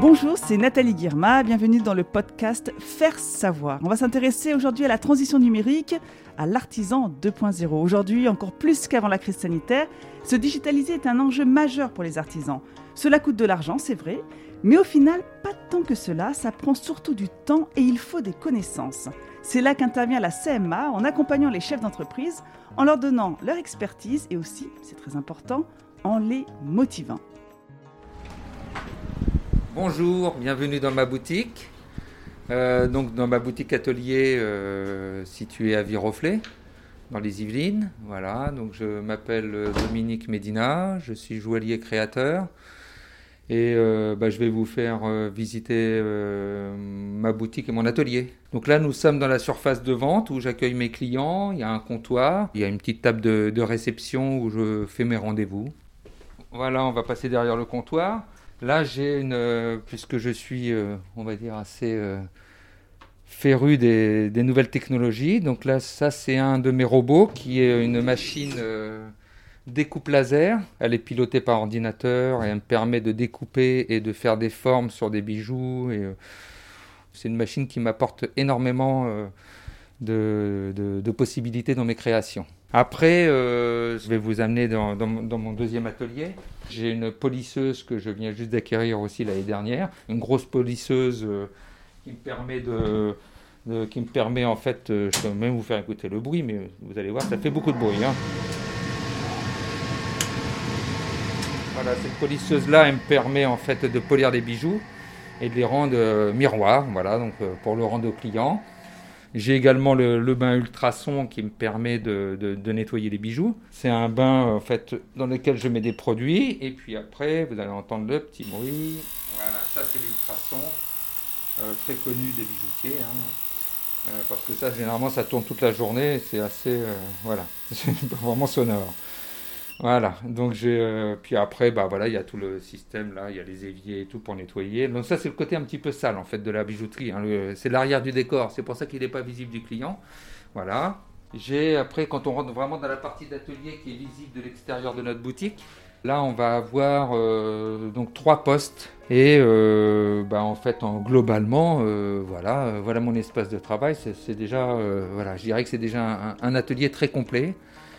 Bonjour, c'est Nathalie Guirma, bienvenue dans le podcast Faire savoir. On va s'intéresser aujourd'hui à la transition numérique, à l'artisan 2.0. Aujourd'hui, encore plus qu'avant la crise sanitaire, se digitaliser est un enjeu majeur pour les artisans. Cela coûte de l'argent, c'est vrai, mais au final, pas tant que cela, ça prend surtout du temps et il faut des connaissances. C'est là qu'intervient la CMA en accompagnant les chefs d'entreprise, en leur donnant leur expertise et aussi, c'est très important, en les motivant. Bonjour, bienvenue dans ma boutique. Euh, donc dans ma boutique atelier euh, située à Viroflay, dans les Yvelines. Voilà, donc je m'appelle euh, Dominique Médina, je suis joaillier créateur. Et bah, je vais vous faire visiter ma boutique et mon atelier. Donc là, nous sommes dans la surface de vente où j'accueille mes clients. Il y a un comptoir, il y a une petite table de, de réception où je fais mes rendez-vous. Voilà, on va passer derrière le comptoir. Là, j'ai une, euh, puisque je suis, euh, on va dire, assez euh, féru des, nouvelles technologies. Donc là, ça, c'est un de mes robots qui est une machine découpe laser. Elle est pilotée par ordinateur et elle me permet de découper et de faire des formes sur des bijoux. C'est une machine qui m'apporte énormément de, possibilités dans mes créations. Après, je vais vous amener dans mon deuxième atelier. J'ai une polisseuse que je viens juste d'acquérir aussi l'année dernière, une grosse polisseuse euh, qui me permet de, qui me permet en fait, euh, je peux même vous faire écouter le bruit, mais vous allez voir, ça fait beaucoup de bruit. Hein. Voilà, cette polisseuse-là, elle me permet en fait de polir des bijoux et de les rendre euh, miroirs, voilà, donc pour le rendre au client. J'ai également le, bain ultrason qui me permet de, nettoyer les bijoux. C'est un bain en fait dans lequel je mets des produits et puis après vous allez entendre le petit bruit. Voilà, ça c'est l'ultrason, euh, très connu des bijoutiers. Hein. Euh, parce que ça généralement ça tourne toute la journée, c'est assez euh, voilà, c'est vraiment sonore. Voilà, donc j'ai. Euh, puis après, bah voilà, il y a tout le système là, il y a les éviers et tout pour nettoyer. Donc ça, c'est le côté un petit peu sale en fait de la bijouterie. Hein. c'est l'arrière du décor, c'est pour ça qu'il n'est pas visible du client. Voilà. J'ai après, quand on rentre vraiment dans la partie d'atelier qui est visible de l'extérieur de notre boutique, là on va avoir euh, donc trois postes et euh, bah, en fait en, globalement voilà voilà mon espace de travail. C'est déjà voilà, je dirais que c'est déjà un atelier très complet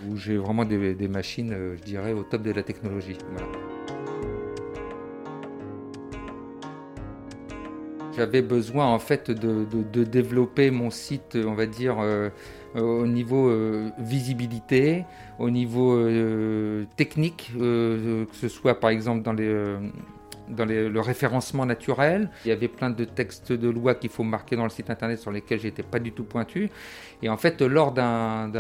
où j'ai vraiment des, machines, euh, je dirais, au top de la technologie. J'avais besoin en fait de, développer mon site, on va dire, euh, au niveau euh, visibilité, au niveau technique, que ce soit par exemple dans les dans le référencement naturel. Il y avait plein de textes de loi qu'il faut marquer dans le site internet sur lesquels j'étais pas du tout pointu. Et en fait, lors d'un,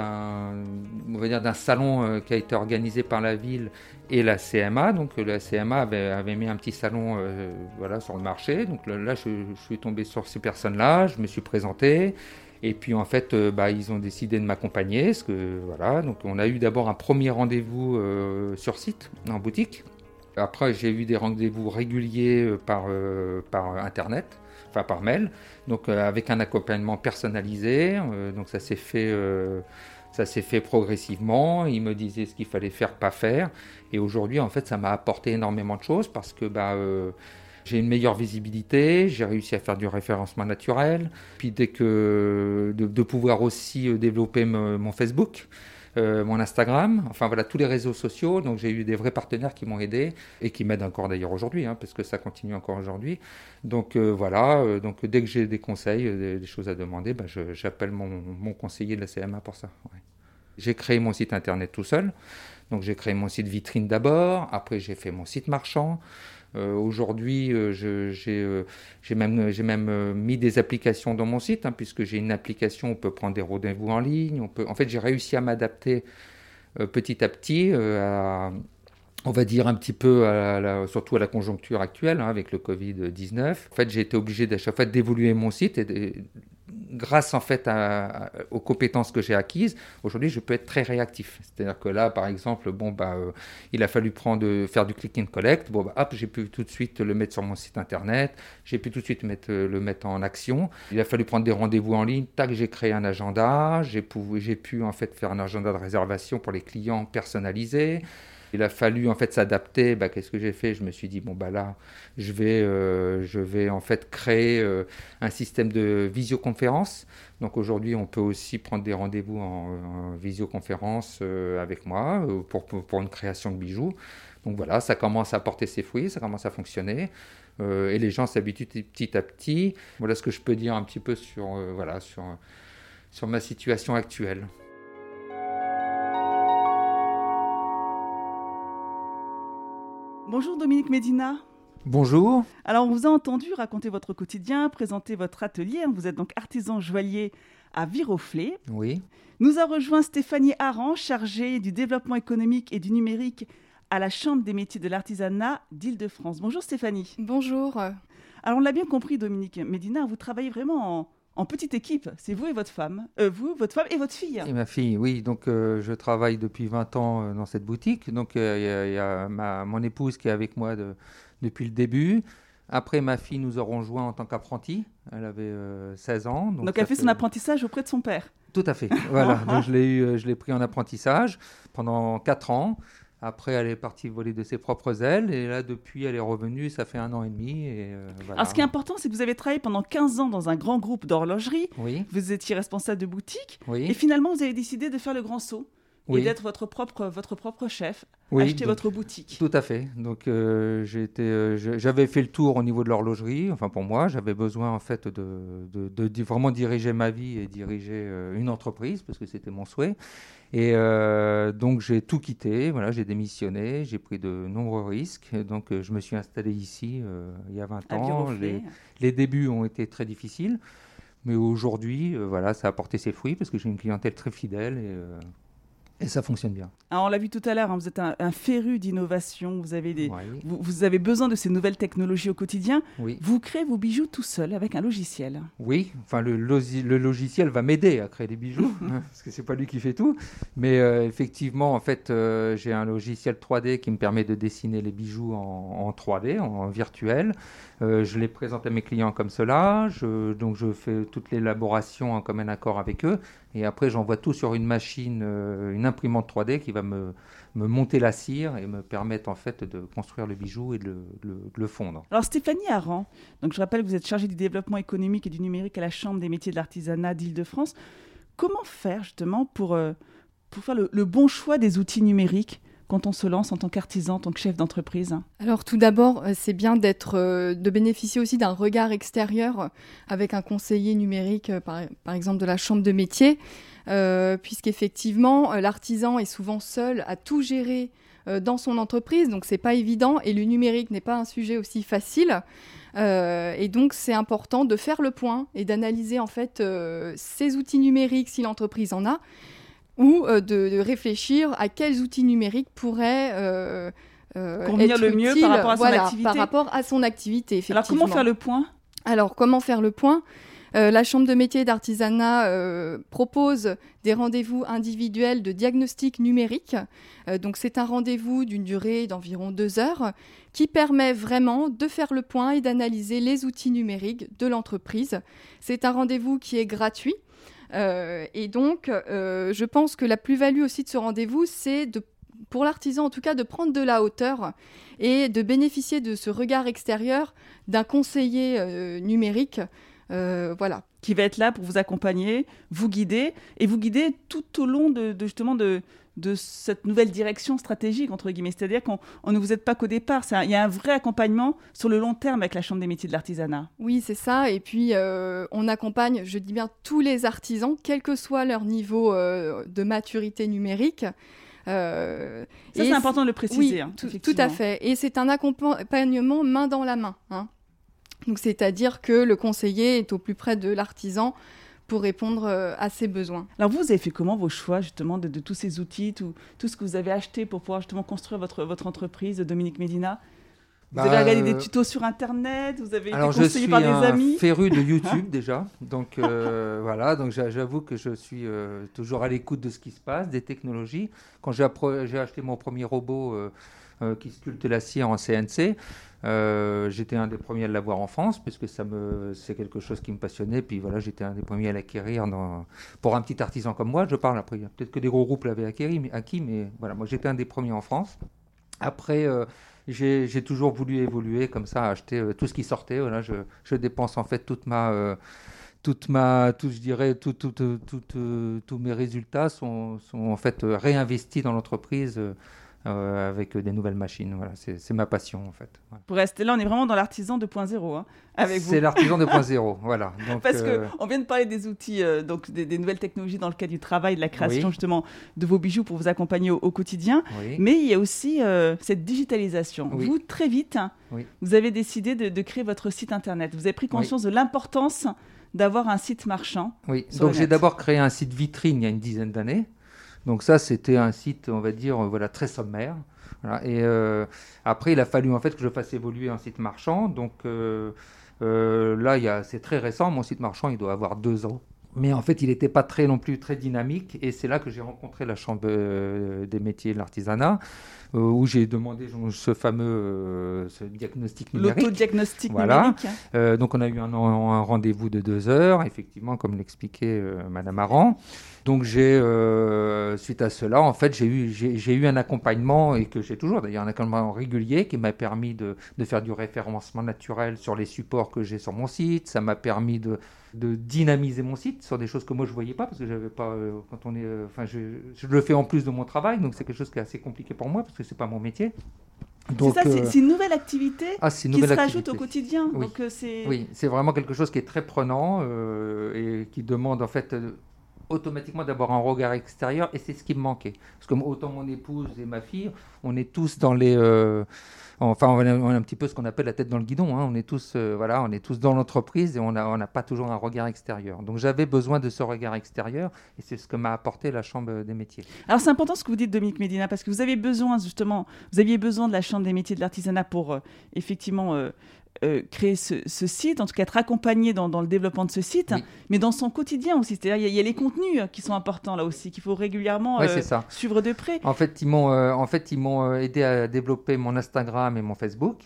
salon euh, qui a été organisé par la ville et la CMA, donc la CMA avait, mis un petit salon euh, voilà, sur le marché. Donc là, je, suis tombé sur ces personnes-là, je me suis présenté. Et puis en fait, euh, bah, ils ont décidé de m'accompagner. Que, voilà, donc on a eu d'abord un premier rendez-vous sur site, en boutique. Après, j'ai eu des rendez-vous réguliers euh, par, euh, par Internet, enfin par mail, donc euh, avec un accompagnement personnalisé. donc ça s'est fait, fait progressivement. Il me disait ce qu'il fallait faire, pas faire. Et aujourd'hui, en fait, ça m'a apporté énormément de choses parce que bah, j'ai une meilleure visibilité, j'ai réussi à faire du référencement naturel, puis dès que de pouvoir aussi développer mon Facebook. Euh, mon Instagram, enfin voilà, tous les réseaux sociaux. Donc j'ai eu des vrais partenaires qui m'ont aidé et qui m'aident encore d'ailleurs aujourd'hui, hein, parce que ça continue encore aujourd'hui. Donc euh, voilà, euh, donc dès que j'ai des conseils, des, choses à demander, bah, j'appelle mon, conseiller de la CMA pour ça. J'ai créé mon site internet tout seul. Donc j'ai créé mon site vitrine d'abord, après j'ai fait mon site marchand. Euh, aujourd'hui, euh, euh, j'ai même, mis des applications dans mon site, hein, puisque j'ai une application, on peut prendre des rendez-vous en ligne. On peut... En fait, j'ai réussi à m'adapter petit à petit à on va dire un petit peu, surtout à la conjoncture actuelle hein, avec le Covid-19. En fait, j'ai été obligé d'évoluer mon site et grâce en fait aux compétences que j'ai acquises, aujourd'hui je peux être très réactif. C'est-à-dire que là, par exemple, bon bah, euh, il a fallu prendre, faire du click and collect. Bon bah, hop, j'ai pu tout de suite le mettre sur mon site internet. J'ai pu tout de suite euh, le mettre en action. Il a fallu prendre des rendez-vous en ligne. Tac, j'ai créé un agenda. J'ai pu, j'ai pu en fait faire un agenda de réservation pour les clients personnalisés. Il a fallu en fait s'adapter. Bah, Qu'est-ce que j'ai fait? Je me suis dit bon bah là, je vais, euh, je vais en fait créer euh, un système de visioconférence. Donc aujourd'hui, on peut aussi prendre des rendez-vous en, en visioconférence euh, avec moi pour, pour, pour une création de bijoux. Donc voilà, ça commence à porter ses fruits, ça commence à fonctionner. Et les gens s'habituent petit à petit. Voilà ce que je peux dire un petit peu sur, voilà, sur, sur ma situation actuelle. Bonjour Dominique Médina. Bonjour. Alors on vous a entendu raconter votre quotidien, présenter votre atelier. Vous êtes donc artisan joaillier à Viroflay. Oui. Nous a rejoint Stéphanie Aran, chargée du développement économique et du numérique à la Chambre des métiers de l'artisanat d'Île-de-France. Bonjour Stéphanie. Bonjour. Alors on l'a bien compris Dominique Médina, vous travaillez vraiment en, en petite équipe. C'est vous et votre femme. Euh, vous, votre femme et votre fille. Et ma fille, oui. Donc euh, je travaille depuis 20 ans euh, dans cette boutique. Donc il y a, il y a ma, mon épouse qui est avec moi de- depuis le début. Après, ma fille nous a rejoint en tant qu'apprentie. Elle avait euh, 16 ans. Donc, elle fait son apprentissage auprès de son père. Tout à fait. Voilà. Donc je l'ai eu, je l'ai pris en apprentissage pendant 4 ans. Après, elle est partie voler de ses propres ailes. Et là, depuis, elle est revenue. Ça fait un an et demi. Et, euh, voilà. Alors ce qui est important, c'est que vous avez travaillé pendant 15 ans dans un grand groupe d'horlogerie. Oui, Vous étiez responsable de boutique. Et oui, finalement, vous avez décidé de faire le grand saut. Oui. Et d'être votre propre, votre propre chef. oui, acheter donc- votre boutique. Tout à fait. Donc euh, euh, j'avais fait le tour au niveau de l'horlogerie. Enfin pour moi, j'avais besoin en fait de, de- vraiment diriger ma vie et diriger euh, une entreprise parce que c'était mon souhait. Et donc j'ai tout quitté. Voilà, j'ai démissionné. J'ai pris de nombreux risques. Donc je me suis installé ici il y a 20 à ans. Les, les débuts ont été très difficiles. Mais aujourd'hui, euh, voilà, ça a porté ses fruits parce que j'ai une clientèle très fidèle et, euh, et ça fonctionne bien. Alors, on l'a vu tout à l'heure, hein, vous êtes un, un féru d'innovation. Vous avez des, Ouais, vous, vous avez besoin de ces nouvelles technologies au quotidien. oui. Vous créez vos bijoux tout seul avec un logiciel. Oui, enfin le, logiciel va m'aider à créer des bijoux, hein, parce que c'est pas lui qui fait tout. Mais euh, effectivement, en fait, euh, j'ai un logiciel 3D qui me permet de dessiner les bijoux en, en 3D, en, en virtuel. Euh, je les présente à mes clients comme cela. Je, donc je fais toute l'élaboration en commun accord avec eux. Et après, j'envoie tout sur une machine, euh, une imprimante 3D qui va me, me monter la cire et me permettre en fait de construire le bijou et de le, fondre. Alors Stéphanie Aran, donc je rappelle que vous êtes chargée du développement économique et du numérique à la Chambre des métiers de l'artisanat d'Île-de-France. Comment faire justement pour, euh, pour faire le bon choix des outils numériques? Quand on se lance en tant qu'artisan, en tant que chef d'entreprise Alors tout d'abord, euh, c'est bien d'être, euh, de bénéficier aussi d'un regard extérieur avec un conseiller numérique, euh, par, exemple de la chambre de métier, euh, puisqu'effectivement l'artisan est souvent seul à tout gérer dans son entreprise, donc c'est pas évident et le numérique n'est pas un sujet aussi facile. Et donc c'est important de faire le point et d'analyser en fait ces outils numériques si l'entreprise en a, ou euh, de, de réfléchir à quels outils numériques pourraient euh, euh, Convenir être le mieux par rapport à son voilà, activité. Par rapport à son activité, effectivement. Alors comment faire le point? Alors, comment faire le point? Euh, La Chambre de métier d'artisanat euh, propose des rendez-vous individuels de diagnostic numérique. Euh, donc, c'est un rendez-vous d'une durée d'environ deux heures qui permet vraiment de faire le point et d'analyser les outils numériques de l'entreprise. C'est un rendez-vous qui est gratuit. Euh, et donc, euh, je pense que la plus-value aussi de ce rendez-vous, c'est pour l'artisan en tout cas de prendre de la hauteur et de bénéficier de ce regard extérieur d'un conseiller euh, numérique. Euh, voilà. qui va être là pour vous accompagner, vous guider et vous guider tout au long de, de justement de, de cette nouvelle direction stratégique entre guillemets. C'est-à-dire qu'on on ne vous aide pas qu'au départ. Il y a un vrai accompagnement sur le long terme avec la Chambre des métiers de l'artisanat. Oui, c'est ça. Et puis, euh, on accompagne, je dis bien, tous les artisans, quel que soit leur niveau euh, de maturité numérique. Euh, Ça, c'est important de le Oui, préciser. hein, tout, à fait. Et c'est un accompagnement main dans la main. hein. Donc, c'est-à-dire que le conseiller est au plus près de l'artisan pour répondre euh, à ses besoins. Alors vous, vous avez fait comment vos choix justement de, de tous ces outils, tout, tout ce que vous avez acheté pour pouvoir justement construire votre, votre entreprise, Dominique Médina? Vous Bah, avez regardé des euh, tutos sur Internet Vous avez Alors été je conseillé suis par des un amis féru de YouTube déjà, donc euh, voilà, donc j'a- j'avoue que je suis euh, toujours à l'écoute de ce qui se passe, des technologies. Quand j'ai acheté mon premier robot euh, qui sculpte la cire en CNC, euh, j'étais un des premiers à l'avoir en France puisque ça me c'est quelque chose qui me passionnait. Puis voilà, j'étais un des premiers à l'acquérir pour un petit artisan comme moi. Je parle après, peut-être que des gros groupes l'avaient acquis, mais, acquis, mais voilà, moi j'étais un des premiers en France. Après, j'ai toujours voulu évoluer comme ça, acheter tout ce qui sortait. Voilà, je, dépense en fait toute ma toute ma, tout, je dirais, tout, tout, tous mes résultats sont, sont, en fait réinvestis dans l'entreprise euh, avec des nouvelles machines. Voilà, c'est ma passion en fait. Pour rester là, on est vraiment dans l'artisan 2.0 hein, avec vous. C'est l'artisan 2.0, voilà. Donc, Parce euh... qu'on vient de parler des outils, euh, donc des, nouvelles technologies dans le cadre du travail, de la création justement de vos bijoux pour vous accompagner au, quotidien. Mais il y a aussi euh, cette digitalisation. Vous, très vite, vous avez décidé de, de, créer votre site internet. Vous avez pris conscience de l'importance d'avoir un site marchand. Oui, donc j'ai d'abord créé un site vitrine il y a une dizaine d'années. Donc ça, c'était un site, on va dire, euh, voilà, très sommaire. Et euh, après, il a fallu en fait que je fasse évoluer un site marchand. Donc euh, là, c'est très récent. Mon site marchand, il doit avoir deux ans. Mais en fait, il n'était pas très non plus très dynamique. Et c'est là que j'ai rencontré la Chambre des métiers de l'artisanat, où j'ai demandé ce fameux ce diagnostic numérique. L'autodiagnostic voilà. numérique. donc on a eu un, un rendez-vous de deux heures, effectivement, comme l'expliquait Madame Aran. Donc j'ai, euh, suite à cela, en fait, j'ai eu, j'ai, eu un accompagnement et que j'ai toujours d'ailleurs un accompagnement régulier qui m'a permis de, de, faire du référencement naturel sur les supports que j'ai sur mon site. Ça m'a permis de, de, dynamiser mon site sur des choses que moi je voyais pas parce que j'avais pas. Euh, quand on est, euh, enfin, je, je, le fais en plus de mon travail, donc c'est quelque chose qui est assez compliqué pour moi parce que c'est pas mon métier. C'est ça, c'est une nouvelle activité ah, qui se rajoute au quotidien. Oui, c'est oui, vraiment quelque chose qui est très prenant et qui demande en fait automatiquement d'avoir un regard extérieur et c'est ce qui me manquait. Parce que autant mon épouse et ma fille, on est tous dans les... Euh, enfin, on a, un petit peu ce qu'on appelle la tête dans le guidon. Hein. On est tous, euh, voilà, on est tous dans l'entreprise et on n'a on pas toujours un regard extérieur. Donc j'avais besoin de ce regard extérieur et c'est ce que m'a apporté la Chambre des métiers. Alors c'est important ce que vous dites, Dominique Médina, parce que vous avez besoin justement, vous aviez besoin de la Chambre des métiers de l'artisanat pour euh, effectivement euh, créer ce, site, en tout cas être accompagné dans, le développement de ce site, mais dans son quotidien aussi. C'est-à-dire il y, a les contenus qui sont importants là aussi, qu'il faut régulièrement euh, suivre de près. En fait, ils m'ont euh, en fait, ils m'ont aidé à développer mon Instagram et mon Facebook.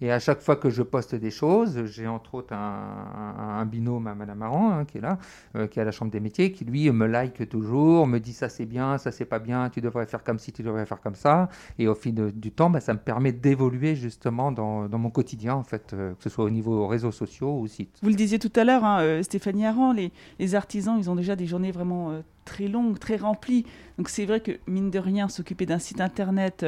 Et à chaque fois que je poste des choses, j'ai entre autres un, binôme à Madame Aran, hein, qui est là, euh, qui est à la Chambre des métiers, qui lui me like toujours, me dit ça c'est bien, ça c'est pas bien, tu devrais faire comme ci, tu devrais faire comme ça. Et au fil du temps, bah, ça me permet d'évoluer justement dans, mon quotidien, en fait, euh, que ce soit au niveau réseaux sociaux ou site. Vous le disiez tout à l'heure, hein, euh, Stéphanie Aran, les, artisans, ils ont déjà des journées vraiment très longue, très remplie. Donc c'est vrai que, mine de rien, s'occuper d'un site internet,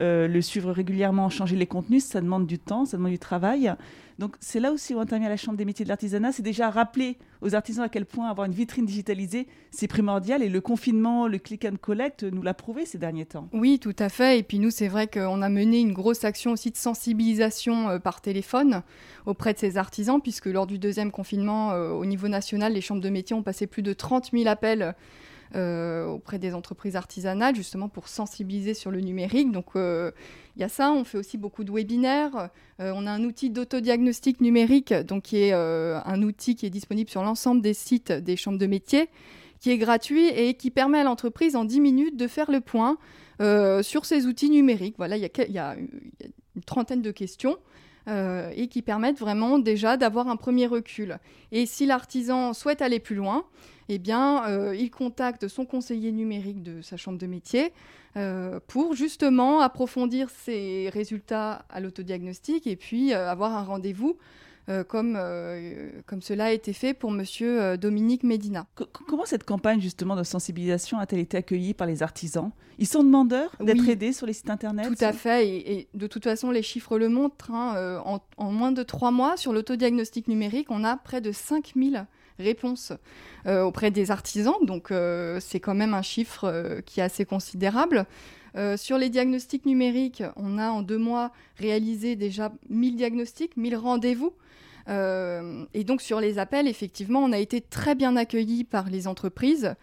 euh, le suivre régulièrement, changer les contenus, ça demande du temps, ça demande du travail. Donc c'est là aussi où intervient la Chambre des métiers de l'artisanat, c'est déjà rappeler aux artisans à quel point avoir une vitrine digitalisée, c'est primordial. Et le confinement, le click and collect nous l'a prouvé ces derniers temps. Oui, tout à fait. Et puis nous, c'est vrai qu'on a mené une grosse action aussi de sensibilisation euh, par téléphone auprès de ces artisans, puisque lors du deuxième confinement, euh, au niveau national, les chambres de métiers ont passé plus de 30 000 appels euh, auprès des entreprises artisanales, justement pour sensibiliser sur le numérique. Donc euh, il y a ça, on fait aussi beaucoup de webinaires. Euh, on a un outil d'autodiagnostic numérique, donc qui est un outil qui est disponible sur l'ensemble des sites des chambres de métiers, qui est gratuit et qui permet à l'entreprise en 10 minutes de faire le point sur ses outils numériques. Voilà, il y, a, une trentaine de questions. Et qui permettent vraiment déjà d'avoir un premier recul. Et si l'artisan souhaite aller plus loin, eh bien, euh, il contacte son conseiller numérique de sa chambre de métier euh, pour justement approfondir ses résultats à l'autodiagnostic et puis euh, avoir un rendez-vous comme, comme cela a été fait pour Monsieur Dominique Médina. comment cette campagne justement de sensibilisation a-t-elle été accueillie par les artisans? Ils sont demandeurs d'être aidés sur les sites internet? Tout à fait, et, de toute façon les chiffres le montrent. Hein, en, en, moins de trois mois, sur l'autodiagnostic numérique, on a près de 5000 réponses euh, auprès des artisans. Donc euh, c'est quand même un chiffre euh, qui est assez considérable. Sur les diagnostics numériques, on a en deux mois réalisé déjà 1000 diagnostics, 1000 rendez-vous. et donc sur les appels, effectivement, on a été très bien accueillis par les entreprises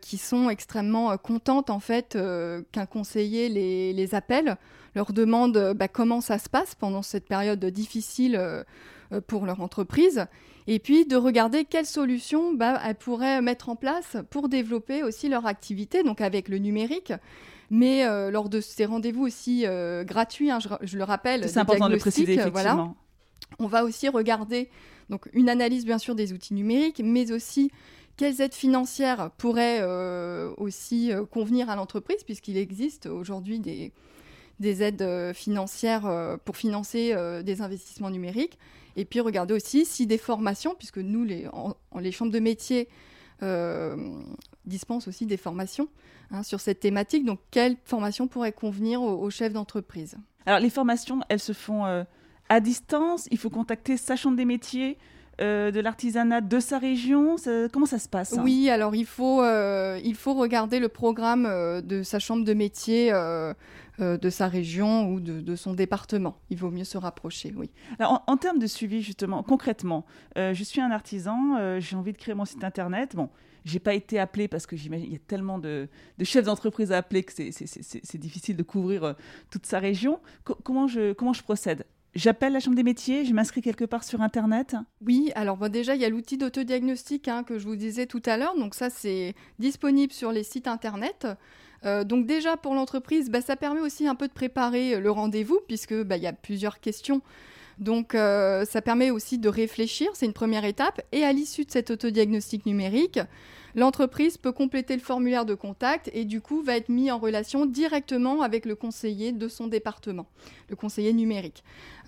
qui sont extrêmement contentes en fait qu'un conseiller les, appelle, leur demande bah, comment ça se passe pendant cette période difficile pour leur entreprise et puis de regarder quelles solutions bah, elles pourraient mettre en place pour développer aussi leur activité, donc avec le numérique. Mais euh, lors de ces rendez-vous aussi euh, gratuits, hein, je, le rappelle, c'est important de le préciser effectivement. on va aussi regarder donc une analyse bien sûr des outils numériques, mais aussi quelles aides financières pourraient euh, aussi convenir à l'entreprise, puisqu'il existe aujourd'hui des, des aides financières pour financer des investissements numériques. Et puis regarder aussi si des formations, puisque nous, les, les chambres de métiers, dispensent aussi des formations hein, sur cette thématique. Donc, quelle formation pourrait convenir aux, chefs d'entreprise? Alors, les formations, elles se font à distance. Il faut contacter sa chambre des métiers euh, de l'artisanat de sa région Comment ça se passe hein? Oui, alors il faut, euh, il faut regarder le programme euh, de sa chambre de métier de sa région ou de, son département. Il vaut mieux se rapprocher, oui. Alors, en, termes de suivi, justement, concrètement, je suis un artisan, j'ai envie de créer mon site internet. Bon, j'ai pas été appelé parce que j'imagine il y a tellement de, chefs d'entreprise à appeler que c'est difficile de couvrir toute sa région. comment, je, comment je procède? J'appelle la Chambre des métiers, je m'inscris quelque part sur Internet Oui, alors déjà, il y a l'outil d'autodiagnostic hein, que je vous disais tout à l'heure. Donc ça, c'est disponible sur les sites Internet. Euh, donc déjà, pour l'entreprise, bah, ça permet aussi un peu de préparer le rendez-vous, puisque bah, il y a plusieurs questions. Donc euh, ça permet aussi de réfléchir, c'est une première étape. Et à l'issue de cet autodiagnostic numérique, l'entreprise peut compléter le formulaire de contact et du coup va être mis en relation directement avec le conseiller de son département, le conseiller numérique.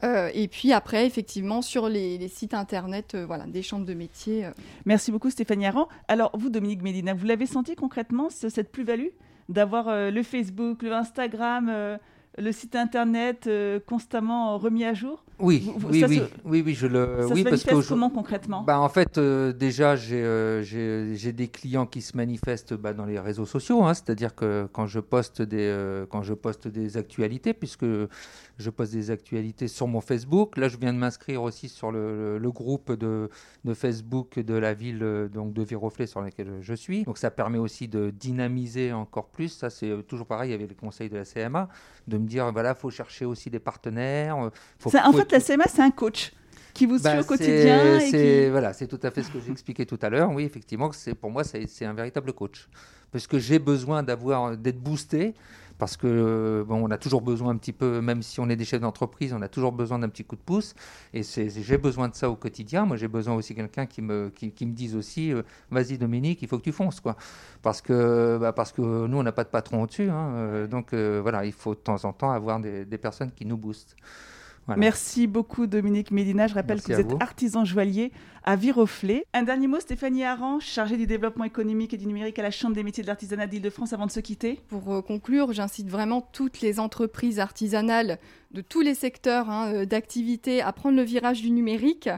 Euh, et puis après, effectivement, sur les, sites internet euh, voilà, des chambres de métiers. Euh. Merci beaucoup Stéphanie Aran. Alors vous, Dominique Médina, vous l'avez senti concrètement, cette plus-value? D'avoir le Facebook, le Instagram le site internet euh, constamment remis à jour Oui, oui, oui, oui, oui, je le. Ça oui, se manifeste comment concrètement? Bah, En fait, euh, déjà, euh, j'ai des clients qui se manifestent bah, dans les réseaux sociaux, hein, c'est-à-dire que quand je, poste des, quand je poste des actualités, puisque je poste des actualités sur mon Facebook, là, je viens de m'inscrire aussi sur le, le, groupe de, de, Facebook de la ville donc de Viroflay sur lequel je suis. Donc, ça permet aussi de dynamiser encore plus. Ça, c'est toujours pareil avec les conseils de la CMA, de me dire voilà, faut chercher aussi des partenaires. Euh, en fait, la CMA, c'est un coach qui vous suit bah, au quotidien. C'est voilà, c'est tout à fait ce que j'ai expliqué tout à l'heure. Oui, effectivement, pour moi, c'est un véritable coach parce que j'ai besoin d'être boosté parce que bon, on a toujours besoin un petit peu, même si on est des chefs d'entreprise, on a toujours besoin d'un petit coup de pouce. Et j'ai besoin de ça au quotidien. Moi, j'ai besoin aussi quelqu'un qui me, qui, me dise aussi, euh, vas-y Dominique, il faut que tu fonces, quoi. Parce que, bah, parce que nous, on n'a pas de patron au-dessus. Hein, euh, donc euh, voilà, il faut de temps en temps avoir des, des personnes qui nous boostent. Merci beaucoup Dominique Médina. Je rappelle que vous êtes artisan joaillier à Viroflay. Un dernier mot, Stéphanie Aran, chargée du développement économique et du numérique à la Chambre des métiers de l'artisanat d'Île-de-France avant de se quitter. Pour euh, conclure, j'incite vraiment toutes les entreprises artisanales de tous les secteurs hein, euh, d'activité à prendre le virage du numérique.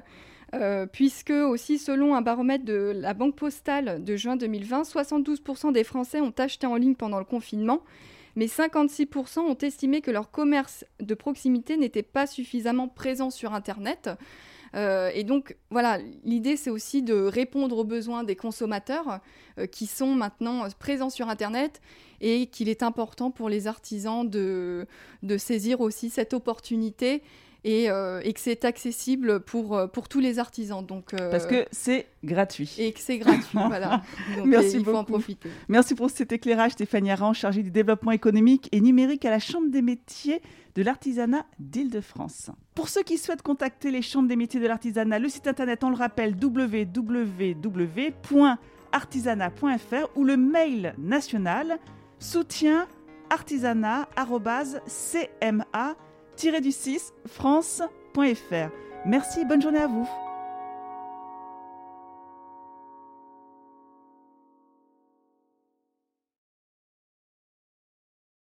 Euh, puisque aussi selon un baromètre de la Banque Postale de juin 2020, 72% des Français ont acheté en ligne pendant le confinement mais 56% ont estimé que leur commerce de proximité n'était pas suffisamment présent sur Internet. Euh, et donc, voilà, l'idée, c'est aussi de répondre aux besoins des consommateurs euh, qui sont maintenant présents sur Internet et qu'il est important pour les artisans de saisir aussi cette opportunité euh, et, que c'est accessible pour, euh, pour tous les artisans. Donc, euh, Parce que c'est gratuit. Et que c'est gratuit, voilà. Merci il faut en profiter. Merci pour cet éclairage, Stéphanie Aran, chargée du développement économique et numérique à la Chambre des métiers de l'artisanat d'Île-de-France. Pour ceux qui souhaitent contacter les chambres des métiers de l'artisanat, le site internet, on le rappelle, www.artisanat.fr ou le mail national soutien artisanat.cma du 6 france.fr. Merci, bonne journée à vous.